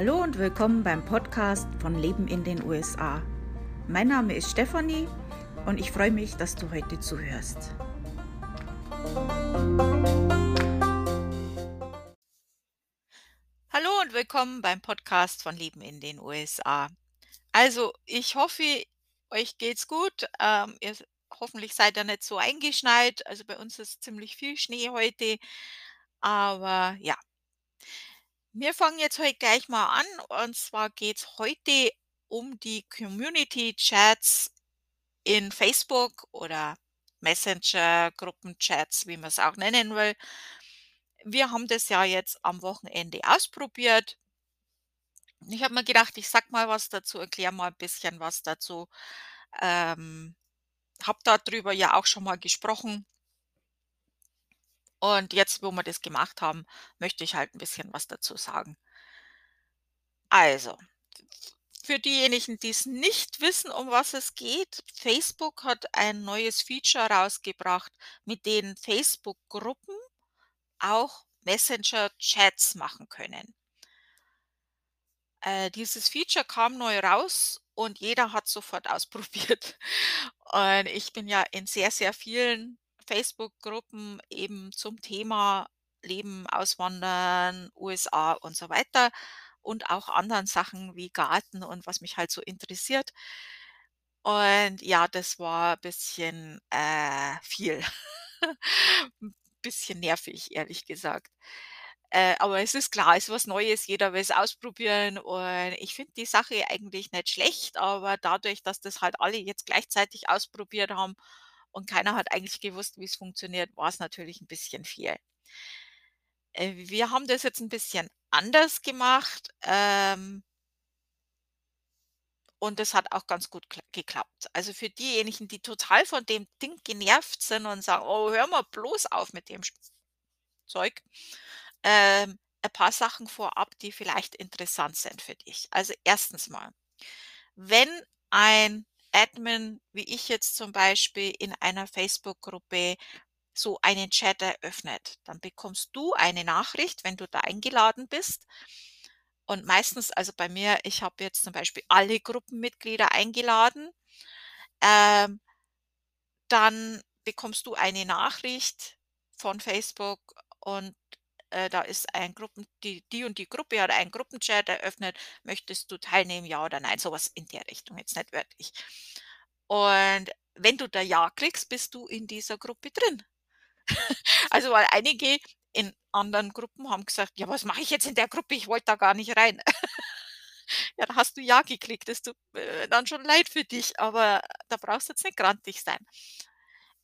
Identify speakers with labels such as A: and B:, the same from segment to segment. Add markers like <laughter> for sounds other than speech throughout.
A: Hallo und willkommen beim Podcast von Leben in den USA. Mein Name ist Stefanie und ich freue mich, dass du heute zuhörst.
B: Hallo und willkommen beim Podcast von Leben in den USA. Also, ich hoffe, euch geht's gut. Ähm, ihr, hoffentlich seid ihr nicht so eingeschneit. Also bei uns ist ziemlich viel Schnee heute. Aber ja, wir fangen jetzt heute gleich mal an. Und zwar geht es heute um die Community-Chats in Facebook oder Messenger, Gruppenchats, wie man es auch nennen will. Wir haben das ja jetzt am Wochenende ausprobiert. Ich habe mir gedacht, ich sag mal was dazu, erkläre mal ein bisschen was dazu. Ähm, habe darüber ja auch schon mal gesprochen. Und jetzt, wo wir das gemacht haben, möchte ich halt ein bisschen was dazu sagen. Also, für diejenigen, die es nicht wissen, um was es geht, Facebook hat ein neues Feature rausgebracht, mit denen Facebook-Gruppen auch Messenger-Chats machen können. Äh, dieses Feature kam neu raus und jeder hat sofort <laughs> ausprobiert. Und ich bin ja in sehr, sehr vielen Facebook-Gruppen eben zum Thema Leben, Auswandern, USA und so weiter und auch anderen Sachen wie Garten und was mich halt so interessiert. Und ja, das war ein bisschen äh, viel. <laughs> Ein bisschen nervig, ehrlich gesagt. Äh, aber es ist klar, es ist was Neues, jeder will es ausprobieren und ich finde die Sache eigentlich nicht schlecht, aber dadurch, dass das halt alle jetzt gleichzeitig ausprobiert haben und keiner hat eigentlich gewusst, wie es funktioniert, war es natürlich ein bisschen viel. Äh, wir haben das jetzt ein bisschen anders gemacht, ähm und das hat auch ganz gut geklappt. Also, für diejenigen, die total von dem Ding genervt sind und sagen: „Oh, hör mal bloß auf mit dem Zeug.“ ähm, ein paar Sachen vorab, die vielleicht interessant sind für dich. Also erstens mal, wenn ein Admin, wie ich jetzt zum Beispiel in einer Facebook-Gruppe so einen Chat eröffnet, dann bekommst du eine Nachricht, wenn du da eingeladen bist. Und meistens, also bei mir, ich habe jetzt zum Beispiel alle Gruppenmitglieder eingeladen, ähm, dann bekommst du eine Nachricht von Facebook und äh, da ist ein Gruppen die die und die Gruppe hat einen Gruppenchat eröffnet. Möchtest du teilnehmen, ja oder nein? Sowas in der Richtung, jetzt nicht wörtlich. Und wenn du da Ja kriegst, bist du in dieser Gruppe drin. <laughs> Also, weil einige in anderen Gruppen haben gesagt: „Ja, was mache ich jetzt in der Gruppe? Ich wollte da gar nicht rein.“ <laughs> Ja, da hast du Ja geklickt. Es tut mir dann schon leid für dich, aber da brauchst du jetzt nicht grantig sein.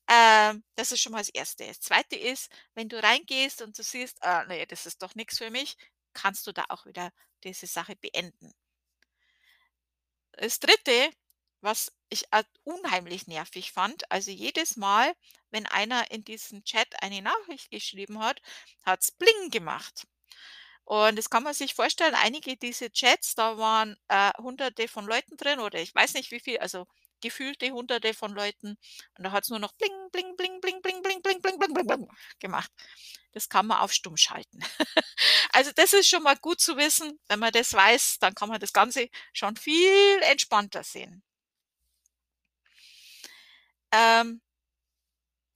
B: Ähm, das ist schon mal das Erste. Das Zweite ist, wenn du reingehst und du siehst: „Ah, ne, das ist doch nichts für mich“, kannst du da auch wieder diese Sache beenden. Das Dritte, was ich unheimlich nervig fand, also jedes Mal, wenn einer in diesen Chat eine Nachricht geschrieben hat, hat's Bling gemacht. Und das kann man sich vorstellen, einige diese Chats, da waren, äh, Hunderte von Leuten drin oder ich weiß nicht wie viel, also gefühlte Hunderte von Leuten und da hat's nur noch bling, bling, bling, bling, bling, bling, bling, bling, bling, bling, bling gemacht. Das kann man auf stumm schalten. Also, das ist schon mal gut zu wissen. Wenn man das weiß, dann kann man das Ganze schon viel entspannter sehen. Ähm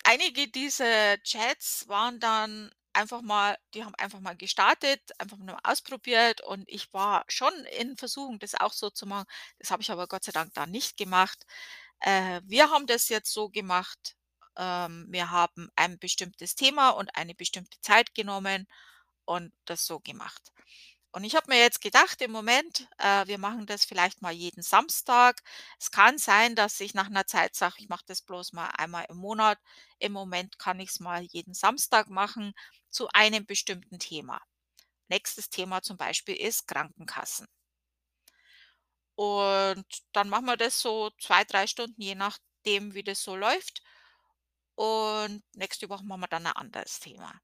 B: einige dieser Chats waren dann einfach mal die haben einfach mal gestartet, einfach nur ausprobiert und ich war schon in Versuchung, das auch so zu machen. Das habe ich aber Gott sei Dank dann nicht gemacht. Äh, wir haben das jetzt so gemacht, ähm, wir haben ein bestimmtes Thema und eine bestimmte Zeit genommen und das so gemacht. Und ich habe mir jetzt gedacht im Moment, äh, wir machen das vielleicht mal jeden Samstag. Es kann sein, dass ich nach einer Zeit sage, ich mache das bloß mal einmal im Monat. Im Moment kann ich es mal jeden Samstag machen zu einem bestimmten Thema. Nächstes Thema zum Beispiel ist Krankenkassen. Und dann machen wir das so 2, 3 Stunden, je nachdem, wie das so läuft. Und nächste Woche machen wir dann ein anderes Thema.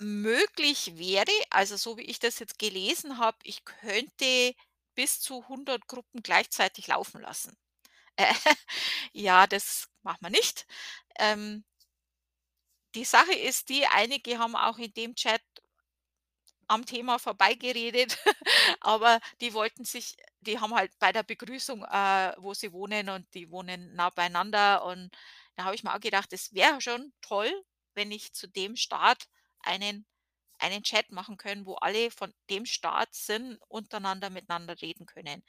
B: Möglich wäre, also so wie ich das jetzt gelesen habe, ich könnte bis zu 100 Gruppen gleichzeitig laufen lassen. Äh, <laughs> ja, das machen wir nicht. Ähm die Sache ist die, einige haben auch in dem Chat am Thema vorbeigeredet, <laughs> aber die wollten sich die haben halt bei der Begrüßung, äh, wo sie wohnen und die wohnen nah beieinander und da habe ich mir auch gedacht, es wäre schon toll, wenn ich zu dem Staat einen einen Chat machen können, wo alle von dem Staat sind, untereinander miteinander reden können.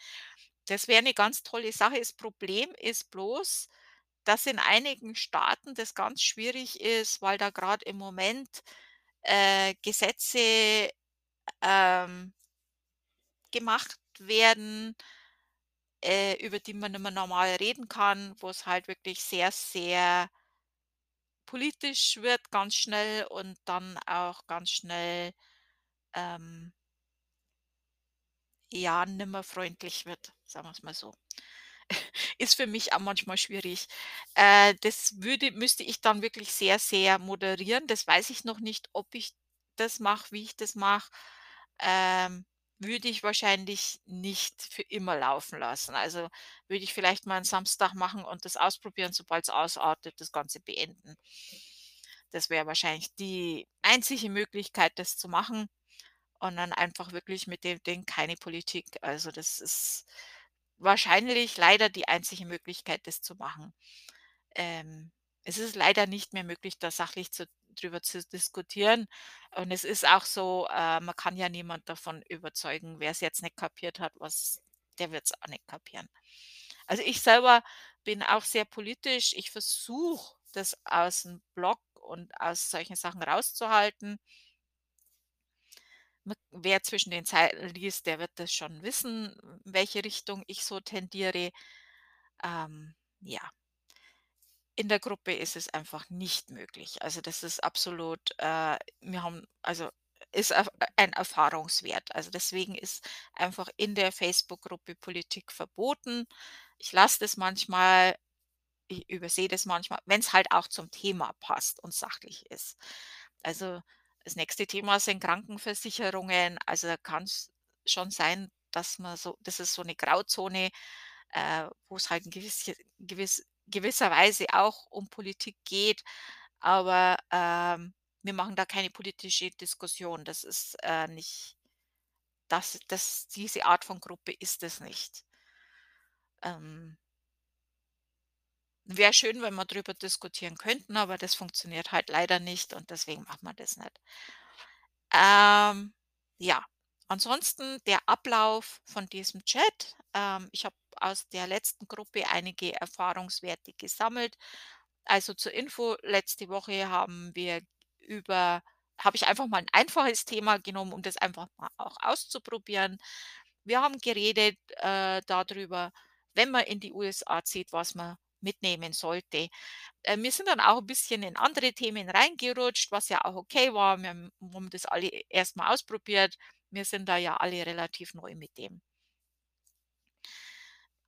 B: Das wäre 'ne ganz tolle Sache. Das Problem ist bloß, dass in einigen Staaten das ganz schwierig ist, weil da grad im Moment, äh, Gesetze, ähm gemacht werden äh, über die man nicht mehr normal reden kann, wo's halt wirklich sehr, sehr politisch wird ganz schnell und dann auch ganz schnell, ähm ja, nimmer freundlich wird, sagen wir's mal so. <laughs> Ist für mich auch manchmal schwierig. Äh, das würde müsste ich dann wirklich sehr, sehr moderieren. Das weiß ich noch nicht, ob ich das mache, wie ich das mache. Ähm, würde ich wahrscheinlich nicht für immer laufen lassen. Also, würde ich vielleicht mal 'n Samstag machen und das ausprobieren, sobald's ausartet, das Ganze beenden. Das wäre wahrscheinlich die einzige Möglichkeit, das zu machen und dann einfach wirklich mit dem Ding keine Politik. Also, das ist wahrscheinlich leider die einzige Möglichkeit, das zu machen. Ähm, es ist leider nicht mehr möglich, da sachlich zu drüber zu diskutieren und es ist auch so, äh, man kann ja niemand davon überzeugen. Wer's jetzt nicht kapiert hat, was der wird's auch nicht kapieren. Also, ich selber bin auch sehr politisch. Ich versuche, das aus'm Blog und aus solchen Sachen rauszuhalten. Wer zwischen den Zeilen liest, der wird das schon wissen, welche Richtung ich so tendiere. Ähm, ja. In der Gruppe ist es einfach nicht möglich. Also, das ist absolut äh, wir haben also, ist erf ein Erfahrungswert. Also, deswegen ist einfach in der Facebook-Gruppe Politik verboten. Ich lasse das manchmal, ich übersehe das manchmal, wenn's halt auch zum Thema passt und sachlich ist. Also, das nächste Thema sind Krankenversicherungen. Also, da kann's schon sein, dass man so das ist so 'ne Grauzone, äh, wo's halt in gewisse gewiss gewisser Weise auch um Politik geht, aber, ähm, wir machen da keine politische Diskussion. Das ist, äh, nicht das das diese Art von Gruppe ist es nicht. Ähm Wäre schön, wenn wir drüber diskutieren könnten, aber das funktioniert halt leider nicht und deswegen macht man das nicht. Ähm, ja, ansonsten der Ablauf von diesem Chat. Ähm, ich habe aus der letzten Gruppe einige Erfahrungswerte gesammelt. Also, zur Info, letzte Woche haben wir über habe ich einfach mal 'n einfaches Thema genommen, um das einfach mal auch auszuprobieren. Wir haben geredet, äh, da drüber, wenn man in die USA zieht, was man mitnehmen sollte. Äh, wir sind dann auch 'n bisschen in andere Themen reingerutscht, was ja auch okay war. Wir haben das alle erst mal ausprobiert. Wir sind da ja alle relativ neu mit dem.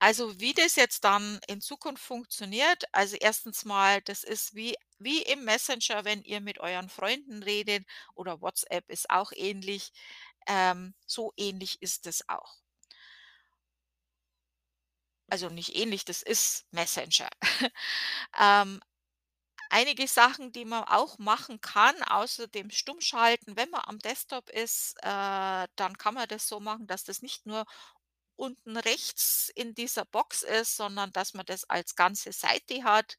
B: Also, wie das jetzt dann in Zukunft funktioniert also, 1. mal, das ist wie wie im Messenger, wenn ihr mit euren Freunden redet oder WhatsApp ist auch ähnlich. Ähm, so ähnlich ist es auch. Also, nicht ähnlich, das ist Messenger. <laughs> Ähm, einige Sachen, die man auch machen kann, außer dem Stummschalten, wenn man am Desktop ist, äh, dann kann man das so machen, dass das nicht nur unten rechts in dieser Box ist, sondern dass man das als ganze Seite hat.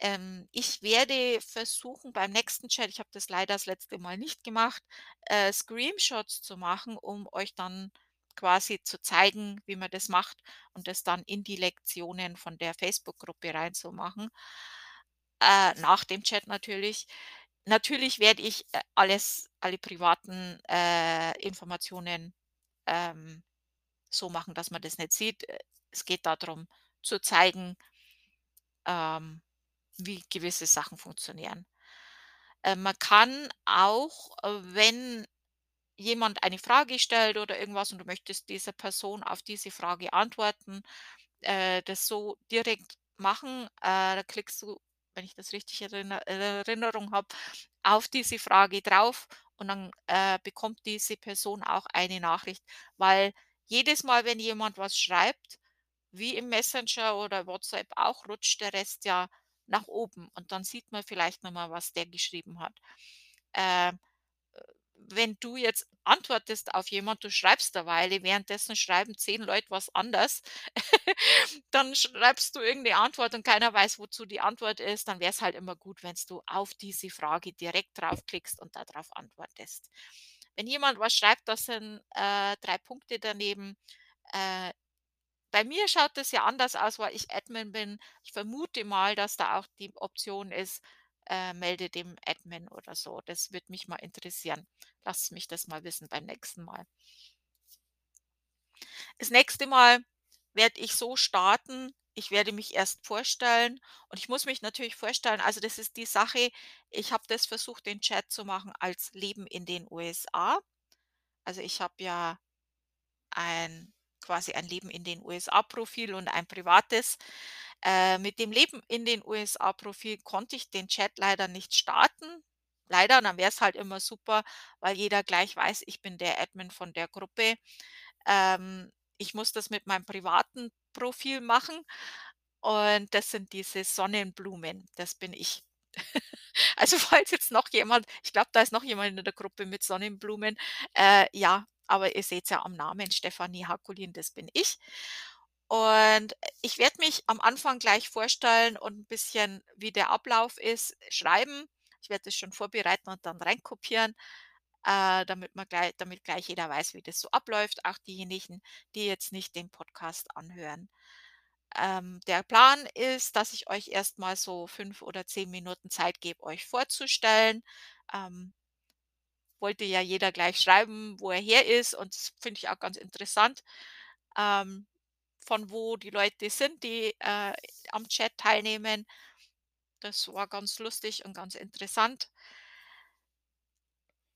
B: Ähm, ich werde versuchen, beim nächsten Chat ich habe das leider das letzte Mal nicht gemacht, äh, Screenshots zu machen, um euch dann quasi zu zeigen, wie man das macht und das dann in die Lektionen von der Facebook-Gruppe reinzumachen. Äh, nach dem Chat natürlich. Natürlich werde ich, äh, alles alle privaten, äh, Informationen, ähm, so machen, dass man das nicht sieht. Äh, es geht da drum zu zeigen ähm, wie gewisse Sachen funktionieren. Äh, man kann auch, äh, wenn jemand eine Frage stellt oder irgendwas und du möchtest dieser Person auf diese Frage antworten, äh, das so direkt machen. Äh, da klickst du, wenn ich das richtig erinner Erinnerung habe, auf diese Frage drauf und dann, äh, bekommt diese Person auch eine Nachricht, weil jedes Mal, wenn jemand was schreibt, wie im Messenger oder WhatsApp auch, rutscht der Rest ja nach oben und dann sieht man vielleicht noch mal, was der geschrieben hat. Ähm, äh, wenn du jetzt antwortest auf jemand, du schreibst eine Weile, währenddessen schreiben 10 Leute was anders, <laughs> dann schreibst du irgendeine Antwort und keiner weiß, wozu die Antwort ist, dann wäre es halt immer gut, wenn du auf diese Frage direkt draufklickst und darauf antwortest. Wenn jemand was schreibt, das sind, äh, 3 Punkte daneben. Äh, bei mir schaut das ja anders aus, weil ich Admin bin. Ich vermute mal, dass da auch die Option ist, äh, melde dem Admin oder so. Das würde mich mal interessieren. Lass mich das mal wissen beim nächsten Mal. Das nächste Mal werde ich so starten, ich werde mich erst vorstellen und ich muss mich natürlich vorstellen, also das ist die Sache, ich habe das versucht, den Chat zu machen als Leben in den USA. Also ich habe ja ein quasi ein Leben in den USA-Profil und ein privates. Äh, mit dem Leben in den USA-Profil konnte ich den Chat leider nicht starten. Leider, dann wäre es halt immer super, weil jeder gleich weiß, ich bin der Admin von der Gruppe. Ähm, ich muss das mit meinem privaten Profil machen und das sind diese Sonnenblumen, das bin ich. <laughs> Also, <laughs> falls jetzt noch jemand ich glaube, da ist noch jemand in der Gruppe mit Sonnenblumen. Äh, ja, aber ihr seht's ja am Namen, Stefanie Hakulin, das bin ich. Und ich werde mich am Anfang gleich vorstellen und ein bisschen, wie der Ablauf ist, schreiben. Ich werde das schon vorbereiten und dann reinkopieren, äh, damit man gleich damit gleich jeder weiß, wie das so abläuft, auch diejenigen, die jetzt nicht den Podcast anhören. Ähm, der Plan ist, dass ich euch erst mal so 5 oder 10 Minuten Zeit gebe, euch vorzustellen. Ähm wollte ja jeder gleich schreiben, wo er her ist und das finde ich auch ganz interessant, ähm, von wo die Leute sind, die, äh, am Chat teilnehmen. Das war ganz lustig und ganz interessant.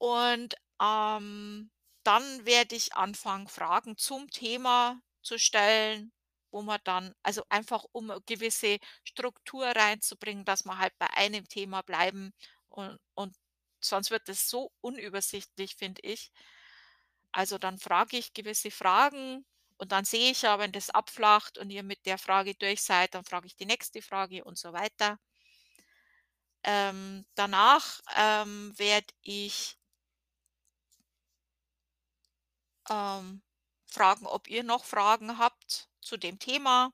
B: Und, ähm, dann werde ich anfangen, Fragen zum Thema zu stellen, wo man dann also einfach um 'ne gewisse Struktur reinzubringen, dass wir halt bei einem Thema bleiben und und sonst wird es so unübersichtlich, finde ich. Also, dann frage ich gewisse Fragen und dann sehe ich ja, wenn das abflacht und ihr mit der Frage durch seid, dann frage ich die nächste Frage und so weiter. Ähm, danach, ähm, werde ich ähm, fragen, ob ihr noch Fragen habt zu dem Thema.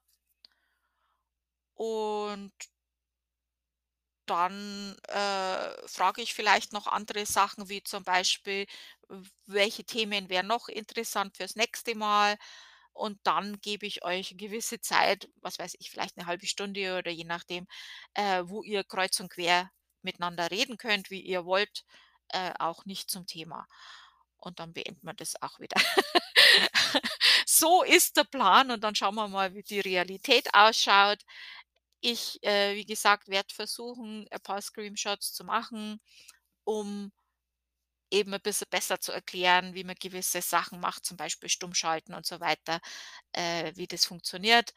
B: Und dann, äh, frage ich vielleicht noch andere Sachen, wie zum Beispiel, welche Themen wären noch interessant fürs nächste Mal? Und dann gebe ich euch gewisse Zeit, was weiß ich, vielleicht eine halbe Stunde oder je nachdem, äh, wo ihr kreuz und quer miteinander reden könnt, wie ihr wollt, äh, auch nicht zum Thema. Und dann beenden wir das auch wieder. <laughs> So ist der Plan und dann schauen wir mal, wie die Realität ausschaut. Ich, äh, wie gesagt, werde versuchen, ein paar Screenshots zu machen, um eben ein bisschen besser zu erklären, wie man gewisse Sachen macht, zum Beispiel Stummschalten und so weiter, äh, wie das funktioniert.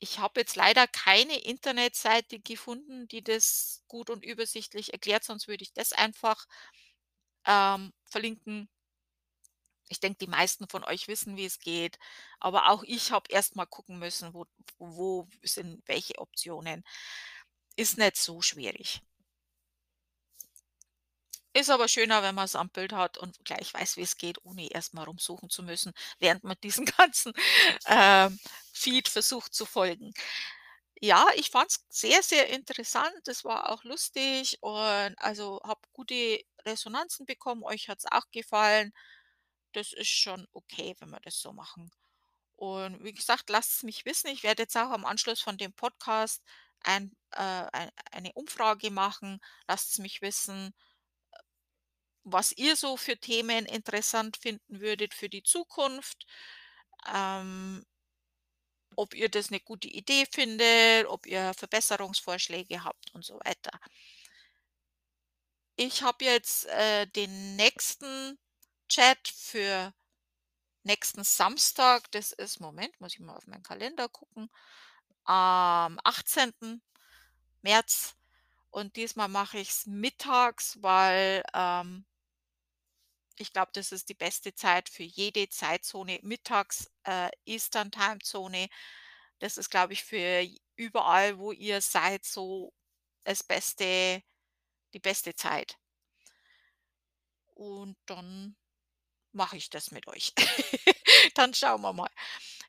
B: Ich habe jetzt leider keine Internetseite gefunden, die das gut und übersichtlich erklärt, sonst würde ich das einfach, ähm, verlinken. Ich denke, die meisten von euch wissen, wie es geht, aber auch ich habe erst mal gucken müssen, wo wo sind welche Optionen. Ist nicht so schwierig. Ist aber schöner, wenn man es am Bild hat und gleich weiß, wie es geht, ohne erst mal rumsuchen zu müssen, <laughs> während man diesen <laughs> ganzen, ähm, Feed versucht zu folgen. Ja, ich fand es sehr, sehr interessant. Es war auch lustig und also habe gute Resonanzen bekommen. Euch hat es auch gefallen. Das ist schon okay, wenn wir das so machen. Und wie gesagt, lasst es mich wissen. Ich werde jetzt auch am Anschluss von dem Podcast ein äh, ei eine Umfrage machen. Lasst es mich wissen was ihr so für Themen interessant finden würdet für die Zukunft. Ähm ob ihr das 'ne gute Idee findet, ob ihr Verbesserungsvorschläge habt und so weiter. Ich habe jetzt, äh, den nächsten Chat für nächsten Samstag. Das ist Moment, muss ich mal auf meinen Kalender gucken. Am 18. März und diesmal mache ich's mittags, weil, ähm ich glaube, das ist die beste Zeit für jede Zeitzone mittags, äh, Eastern Timezone. Das ist, glaube ich, für überall, wo ihr seid, so das beste die beste Zeit. und dann mache ich das mit euch. <laughs> Dann schauen wir mal.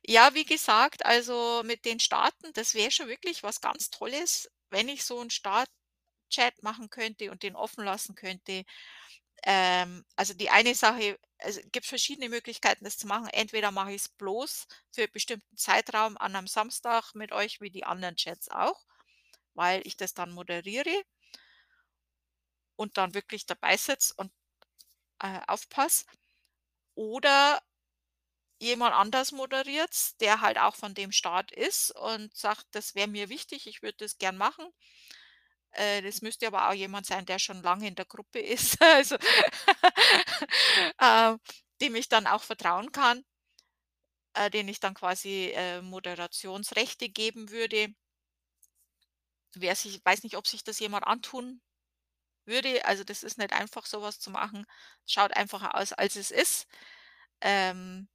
B: Ja, wie gesagt, also mit den Starten, das wäre schon wirklich was ganz Tolles, wenn ich so 'n Startchat machen könnte und den offen lassen könnte. Ähm, also die eine Sache also gibt verschiedene Möglichkeiten, das zu machen. Entweder mache ich's bloß für bestimmten Zeitraum an 'nem Samstag mit euch wie die anderen Chats auch, weil ich das dann moderiere und dann wirklich dabei sitze und, äh, aufpasse. Oder jemand anders moderiert's, der halt auch von dem Start ist und sagt: „Das wäre mir wichtig, ich würde das gern machen.“ Äh, das müsste aber auch jemand sein, der schon lange in der Gruppe ist, <laughs> also, äh, dem ich dann auch vertrauen kann äh, den ich dann quasi, äh, Moderationsrechte geben würde. Sich weiß nicht, ob sich das jemand antun würde. Also, das ist nicht einfach, so was zu machen. Schaut einfacher aus, als es ist. Ähm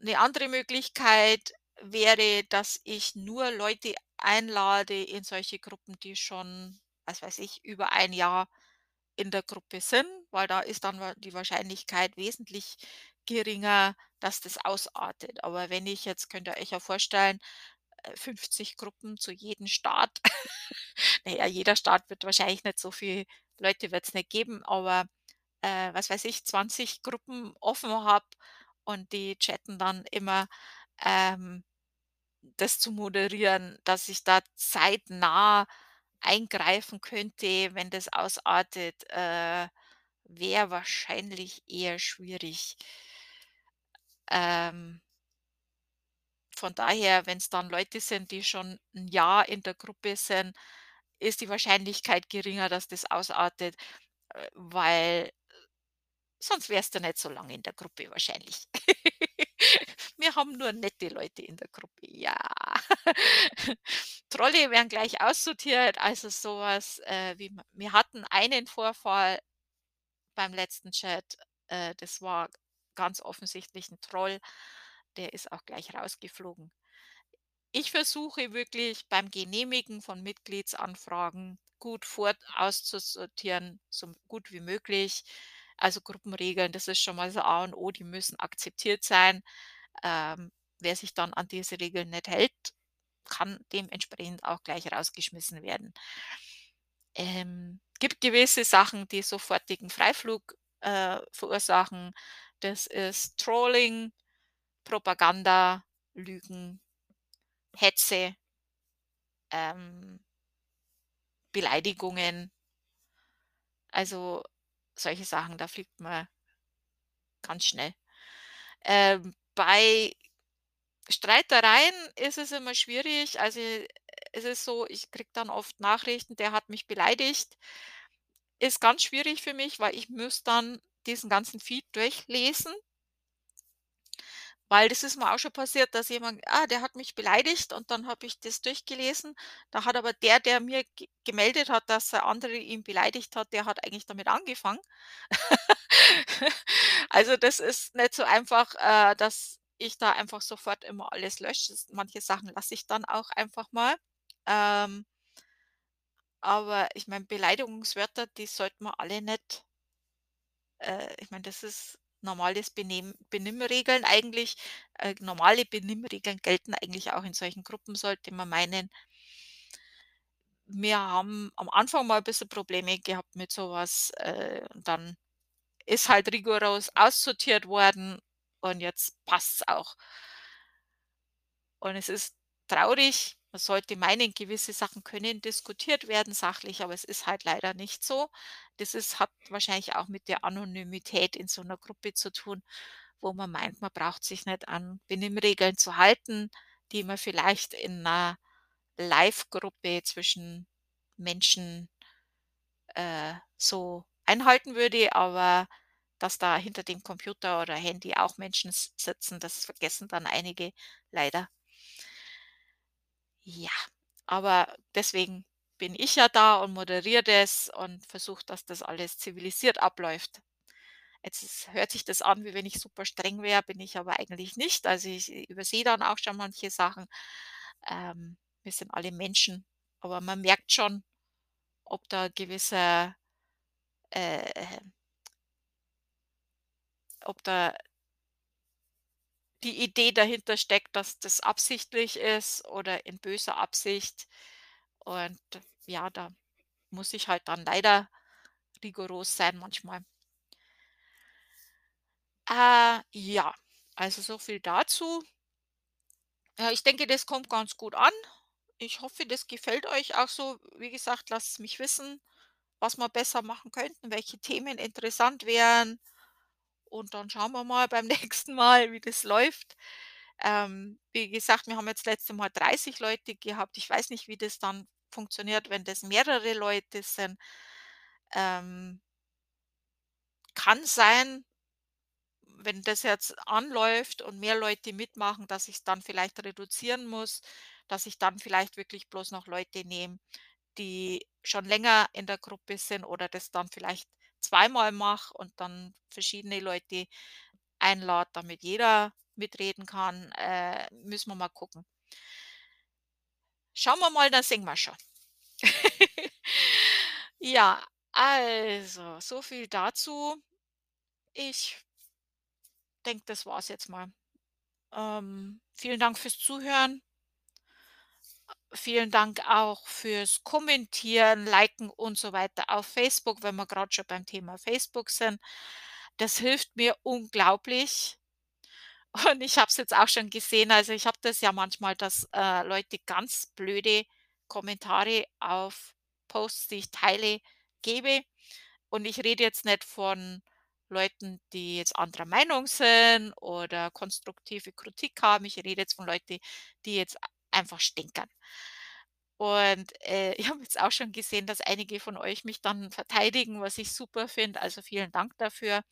B: 'Ne andere Möglichkeit wäre, dass ich nur Leute einlade in solche Gruppen, die schon, was weiß ich, über ein Jahr in der Gruppe sind, weil da ist dann die Wahrscheinlichkeit wesentlich geringer, dass das ausartet. Aber wenn ich jetzt könnt ihr euch ja vorstellen, äh, 50 Gruppen zu jedem Start. <laughs> Na ja, jeder Start wird wahrscheinlich nicht so viel Leute wird's nicht geben, aber, äh, was weiß ich, 20 Gruppen offen habe und die chatten dann immer, ähm, das zu moderieren, dass ich da zeitnah eingreifen könnte, wenn das ausartet, äh, wäre wahrscheinlich eher schwierig. Ähm von daher, wenn's dann Leute sind, die schon 'n Jahr in der Gruppe sind, ist die Wahrscheinlichkeit geringer, dass das ausartet, äh, weil sonst wärst du nicht so lange in der Gruppe wahrscheinlich. <laughs> Wir haben nur nette Leute in der Gruppe, ja. <laughs> Trolle werden gleich aussortiert, also so was, äh, wie wir hatten einen Vorfall beim letzten Chat, äh, das war ganz offensichtlich 'n Troll, der ist auch gleich rausgeflogen. Ich versuche wirklich beim Genehmigen von Mitgliedsanfragen gut vor auszusortieren, so gut wie möglich. Also Gruppenregeln, das ist schon mal das A und O, die müssen akzeptiert sein. Ähm, wer sich dann an diese Regeln nicht hält, kann dementsprechend auch gleich rausgeschmissen werden. Ähm, gibt gewisse Sachen, die sofortigen Freiflug, äh, verursachen. Das ist Trolling, Propaganda, Lügen, Hetze ähm Beleidigungen. Also, solche Sachen, da fliegt man ganz schnell. Ähm, bei Streitereien ist es immer schwierig. Also, es ist so, ich kriege dann oft Nachrichten: „Der hat mich beleidigt.“ Ist ganz schwierig für mich, weil ich muss dann diesen ganzen Feed durchlesen. Weil das ist mir auch schon passiert, dass jemand: „Ah, der hat mich beleidigt“, und dann habe ich das durchgelesen. Da hat aber der, der mir ge gemeldet hat, dass der andere ihn beleidigt hat, der hat eigentlich damit angefangen. <laughs> Also, das ist nicht so einfach, äh, dass ich da einfach sofort immer alles lösche. Manche Sachen lasse ich dann auch einfach mal. Ähm aber ich meine, Beleidigungswörter, die sollte man alle nicht äh, ich meine, das ist normales Benehmen Benimmregeln eigentlich. Äh, normale Benimmregeln gelten eigentlich auch in solchen Gruppen, sollte man meinen. Wir haben am Anfang mal bisschen Probleme gehabt mit so was, äh, und dann ist halt rigoros aussortiert worden und jetzt passt's auch. Und es ist traurig. Man sollte meinen, gewisse Sachen können diskutiert werden sachlich, aber es ist halt leider nicht so. Das ist hat wahrscheinlich auch mit der Anonymität in so 'ner Gruppe zu tun, wo man meint, man braucht sich nicht an Benimmregeln zu halten, die man vielleicht in 'ner Livegruppe zwischen Menschen, äh, so einhalten würde, aber dass da hinter dem Computer oder Handy auch Menschen sitzen, das vergessen dann einige leider. Ja, aber deswegen bin ich ja da und moderiere das und versuche, dass das alles zivilisiert abläuft. Jetzt ist hört sich das an, wie wenn ich super streng wäre, bin ich aber eigentlich nicht. Also, ich übersehe dann auch schon manche Sachen. Ähm, wir sind alle Menschen, aber man merkt schon, ob da gewisser, äh ob da die Idee dahinter steckt, dass das absichtlich ist oder in böser Absicht. Und ja, da muss ich halt dann leider rigoros sein manchmal. Äh, ja, also so viel dazu. Ja, ich denke, das kommt ganz gut an. Ich hoffe, das gefällt euch auch so. Wie gesagt, lasst mich wissen, was wir besser machen könnten, welche Themen interessant wären. Und dann schauen wir mal <laughs> beim nächsten Mal, wie das läuft. Ähm, wie gesagt, wir haben jetzt letzte Mal 30 Leute gehabt. Ich weiß nicht, wie das dann funktioniert, wenn das mehrere Leute sind. Ähm kann sein wenn das jetzt anläuft und mehr Leute mitmachen, dass ich's dann vielleicht reduzieren muss, dass ich dann vielleicht wirklich bloß noch Leute nehme, die schon länger in der Gruppe sind oder das dann vielleicht zweimal mache und dann verschiedene Leute einlade, damit jeder mitreden kann. Äh, müssen wir mal gucken. Schauen wir mal, dann sehen wir schon. <laughs> Ja, also, so viel dazu. Ich denke, das war's jetzt mal. Ähm, vielen Dank fürs Zuhören. Vielen Dank auch fürs Kommentieren, Liken und so weiter auf Facebook, wenn wir gerade schon beim Thema Facebook sind. Das hilft mir unglaublich. Und ich habe es jetzt auch schon gesehen, also ich habe das ja manchmal, dass, äh, Leute ganz blöde Kommentare auf Posts, die ich teile, gebe. Und ich rede jetzt nicht von Leuten, die jetzt anderer Meinung sind oder konstruktive Kritik haben. Ich rede jetzt von Leuten, die jetzt einfach stinkern. Und, äh, <laughs> ich habe jetzt auch schon gesehen, dass einige von euch mich dann verteidigen, was ich super finde. Also, vielen Dank dafür.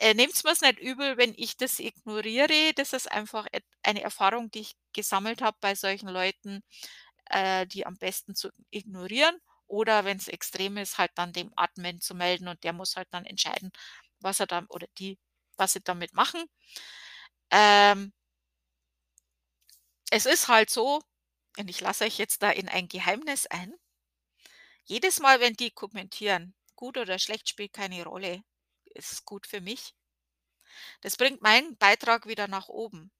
B: Äh, nehmt's mir's nicht übel, wenn ich das ignoriere. Das ist einfach eine Erfahrung, die ich gesammelt habe bei solchen Leuten, äh, die am besten zu ignorieren oder wenn's extrem ist, halt dann dem Admin zu melden und der muss halt dann entscheiden, was er dann oder die, was sie damit machen. Ähm es ist halt so, und ich lasse euch jetzt da in ein Geheimnis ein. Jedes Mal, wenn die kommentieren, gut oder schlecht, spielt keine Rolle, ist gut für mich. Das bringt meinen Beitrag wieder nach oben.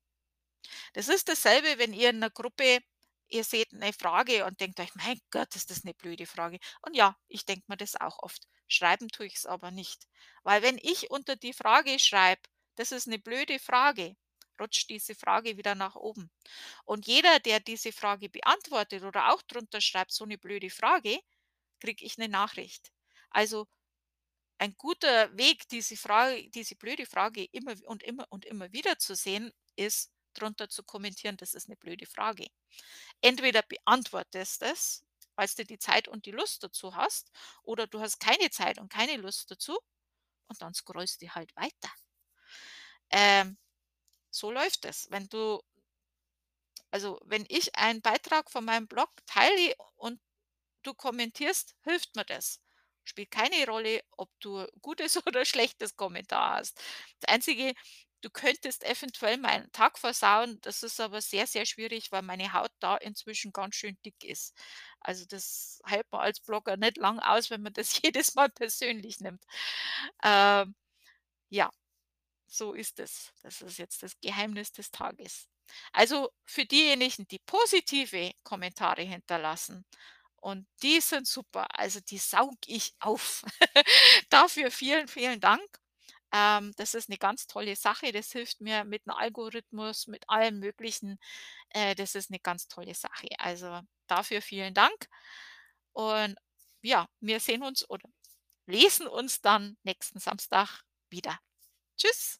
B: Das ist dasselbe, wenn ihr in 'ner Gruppe ihr seht 'ne Frage und denkt euch: „Mein Gott, ist das 'ne blöde Frage.“ Und ja, ich denke mir das auch oft. Schreiben tue ich's aber nicht. Weil wenn ich unter die Frage schreibe: „Das ist 'ne blöde Frage“, rutscht diese Frage wieder nach oben. Und jeder, der diese Frage beantwortet oder auch drunter schreibt: „So 'ne blöde Frage“, kriege ich 'ne Nachricht. Also, ein guter Weg, diese Frage diese blöde Frage immer und immer und immer wieder zu sehen, ist, drunter zu kommentieren: „Das ist 'ne blöde Frage.“ Entweder beantwortest es, weil's du die Zeit und die Lust dazu hast, oder du hast keine Zeit und keine Lust dazu und dann scrollst du halt weiter. Ähm, so läuft es. Wenn du also, wenn ich einen Beitrag von meinem Blog teile und du kommentierst, hilft mir das. Spielt keine Rolle, ob du gutes <laughs> oder schlechtes Kommentar hast. Das Einzige, du könntest eventuell meinen Tag versauen, das ist aber sehr, sehr schwierig, weil meine Haut da inzwischen ganz schön dick ist. Also, das hält man als Blogger nicht lang aus, wenn man das <laughs> jedes Mal persönlich nimmt. Ähm, ja, so ist es. Das ist jetzt das Geheimnis des Tages. Also, für diejenigen, die positive Kommentare hinterlassen und die sind super, also die sauge ich auf. <laughs> Dafür vielen, vielen Dank. Ähm, das ist 'ne ganz tolle Sache. Das hilft mir mit 'n Algorithmus, mit allem Möglichen. Äh, das ist 'ne ganz tolle Sache. Also, dafür vielen Dank. Und ja, wir sehen uns oder lesen uns dann nächsten Samstag wieder. Tschüss.